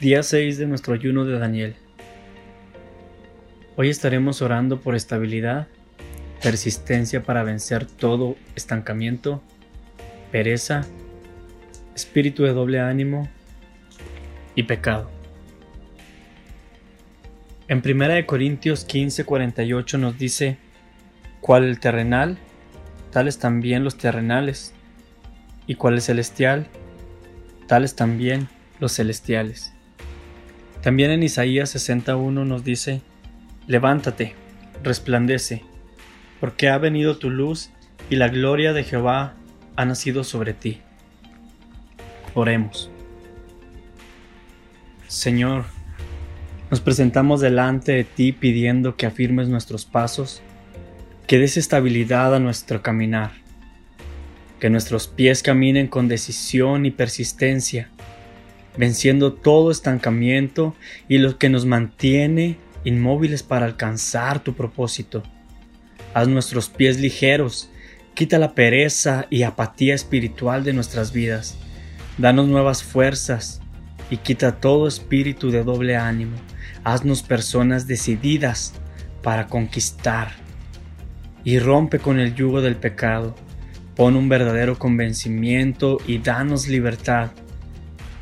Día 6 de nuestro ayuno de Daniel. Hoy estaremos orando por estabilidad, persistencia para vencer todo estancamiento, pereza, espíritu de doble ánimo y pecado. En 1 Corintios 15:48 nos dice, cuál el terrenal, tales también los terrenales, y cuál el celestial, tales también los celestiales. También en Isaías 61 nos dice, Levántate, resplandece, porque ha venido tu luz y la gloria de Jehová ha nacido sobre ti. Oremos. Señor, nos presentamos delante de ti pidiendo que afirmes nuestros pasos, que des estabilidad a nuestro caminar, que nuestros pies caminen con decisión y persistencia, venciendo todo estancamiento y lo que nos mantiene inmóviles para alcanzar tu propósito. Haz nuestros pies ligeros, quita la pereza y apatía espiritual de nuestras vidas. Danos nuevas fuerzas y quita todo espíritu de doble ánimo. Haznos personas decididas para conquistar. Y rompe con el yugo del pecado. Pon un verdadero convencimiento y danos libertad